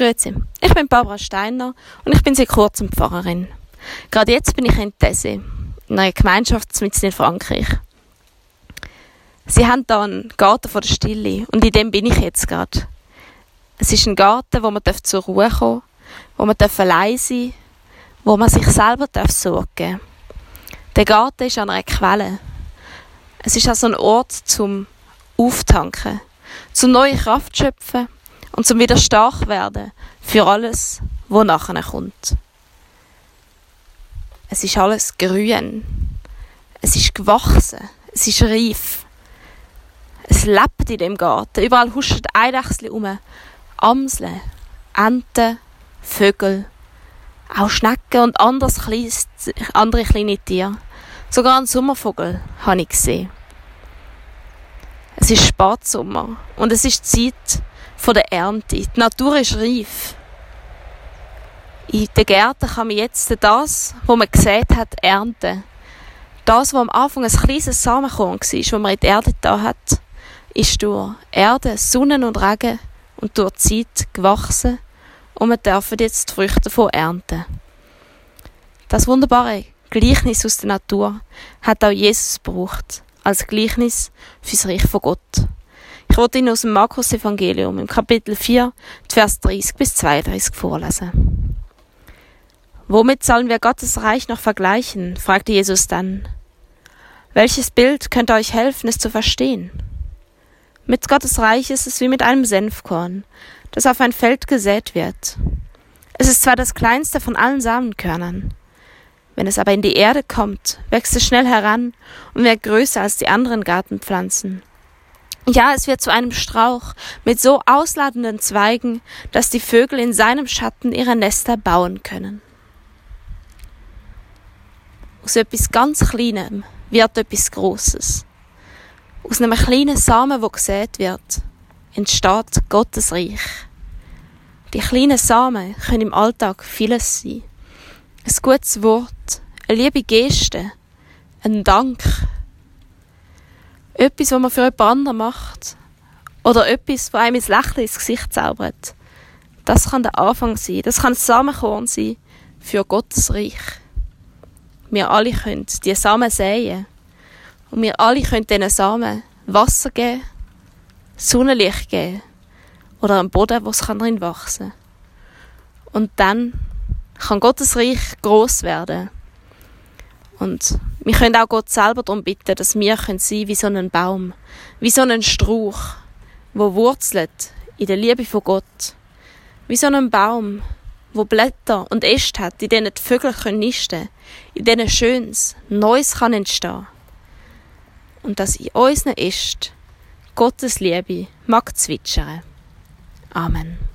Grüezi, ich bin Barbara Steiner und ich bin seit kurzem Pfarrerin. Gerade jetzt bin ich in Tessé, in einer Gemeinschaft in Frankreich. Sie haben hier einen Garten vor der Stille und in dem bin ich jetzt gerade. Es ist ein Garten, wo man zur Ruhe kommen wo man allein sein wo man sich selber sorgen darf. Der Garten ist an einer Quelle. Es ist also ein Ort zum Auftanken, zum neue Kraft schöpfen und zum wieder stark werden für alles, was nachher kommt. Es ist alles grün. Es ist gewachsen. Es ist reif. Es lebt in dem Garten. Überall huschen Eidechsel um. Amseln, Enten, Vögel, auch Schnecken und anderes kleines, andere kleine Tiere. Sogar einen Sommervogel habe ich gesehen. Es ist Spatsommer und es ist Zeit von der Ernte. Die Natur ist reif. In den Gärten kann man jetzt das, was man gesät hat, ernten. Das, was am Anfang ein kleines Samenkorn war, das man in die Erde da hat, ist durch Erde, Sonne und Regen und durch die Zeit gewachsen und wir dürfen jetzt die Früchte davon ernten. Das wunderbare Gleichnis aus der Natur hat auch Jesus gebraucht, als Gleichnis fürs Reich von Gott. Ich wollte Ihnen aus dem Markus-Evangelium im Kapitel 4, Vers 30 bis 32 vorlesen. Womit sollen wir Gottes Reich noch vergleichen? fragte Jesus dann. Welches Bild könnte euch helfen, es zu verstehen? Mit Gottes Reich ist es wie mit einem Senfkorn, das auf ein Feld gesät wird. Es ist zwar das kleinste von allen Samenkörnern, wenn es aber in die Erde kommt, wächst es schnell heran und wird größer als die anderen Gartenpflanzen. Ja, es wird zu einem Strauch mit so ausladenden Zweigen, dass die Vögel in seinem Schatten ihre Nester bauen können. Aus etwas ganz Kleinem wird etwas Großes. Aus einem kleinen Samen, wo gesät wird, entsteht Gottes Reich. Die kleinen Samen können im Alltag vieles sein. Ein gutes Wort, eine liebe Geste, ein Dank, etwas, was man für jemand anderen macht oder etwas, was einem ins Lächeln ins Gesicht zaubert. Das kann der Anfang sein, das kann ein Samenkorn sein für Gottes Reich. Wir alle können diese Samen säen und wir alle können diesen Samen Wasser geben Sonnenlicht geben oder einen Boden, wo es drin wachsen kann. Und dann kann Gottes Reich groß werden. Und wir können auch Gott selber darum bitten, dass wir sein können wie so ein Baum, wie so ein Strauch, wo wurzelt in der Liebe von Gott, wie so ein Baum, wo Blätter und Äste hat, in denen die Vögel können nisten, in denen Schönes, Neues kann entstehen. Und dass in unseren Ästen Gottes Liebe mag zwitschern. Amen.